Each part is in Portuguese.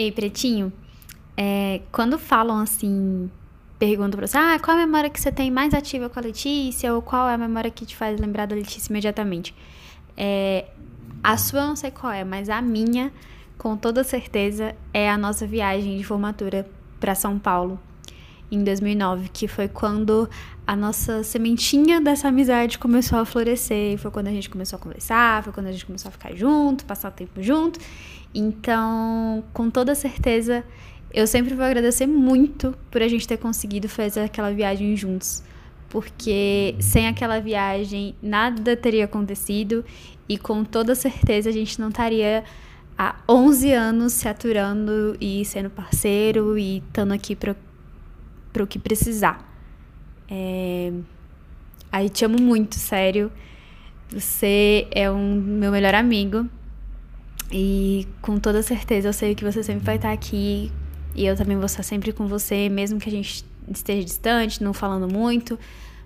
Ei, Pretinho, é, quando falam assim, perguntam pra você, ah, qual a memória que você tem mais ativa com a Letícia? Ou qual é a memória que te faz lembrar da Letícia imediatamente? É, a sua eu não sei qual é, mas a minha, com toda certeza, é a nossa viagem de formatura para São Paulo em 2009, que foi quando a nossa sementinha dessa amizade começou a florescer. Foi quando a gente começou a conversar, foi quando a gente começou a ficar junto, passar tempo junto. Então, com toda certeza, eu sempre vou agradecer muito por a gente ter conseguido fazer aquela viagem juntos. Porque sem aquela viagem nada teria acontecido e com toda certeza a gente não estaria há 11 anos se aturando e sendo parceiro e estando aqui para o que precisar. É... Aí te amo muito, sério. Você é um meu melhor amigo. E com toda certeza eu sei que você sempre vai estar aqui. E eu também vou estar sempre com você, mesmo que a gente esteja distante, não falando muito.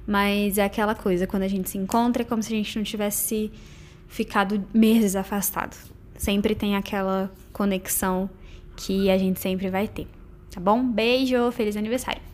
Mas é aquela coisa, quando a gente se encontra, é como se a gente não tivesse ficado meses afastado. Sempre tem aquela conexão que a gente sempre vai ter. Tá bom? Beijo, feliz aniversário!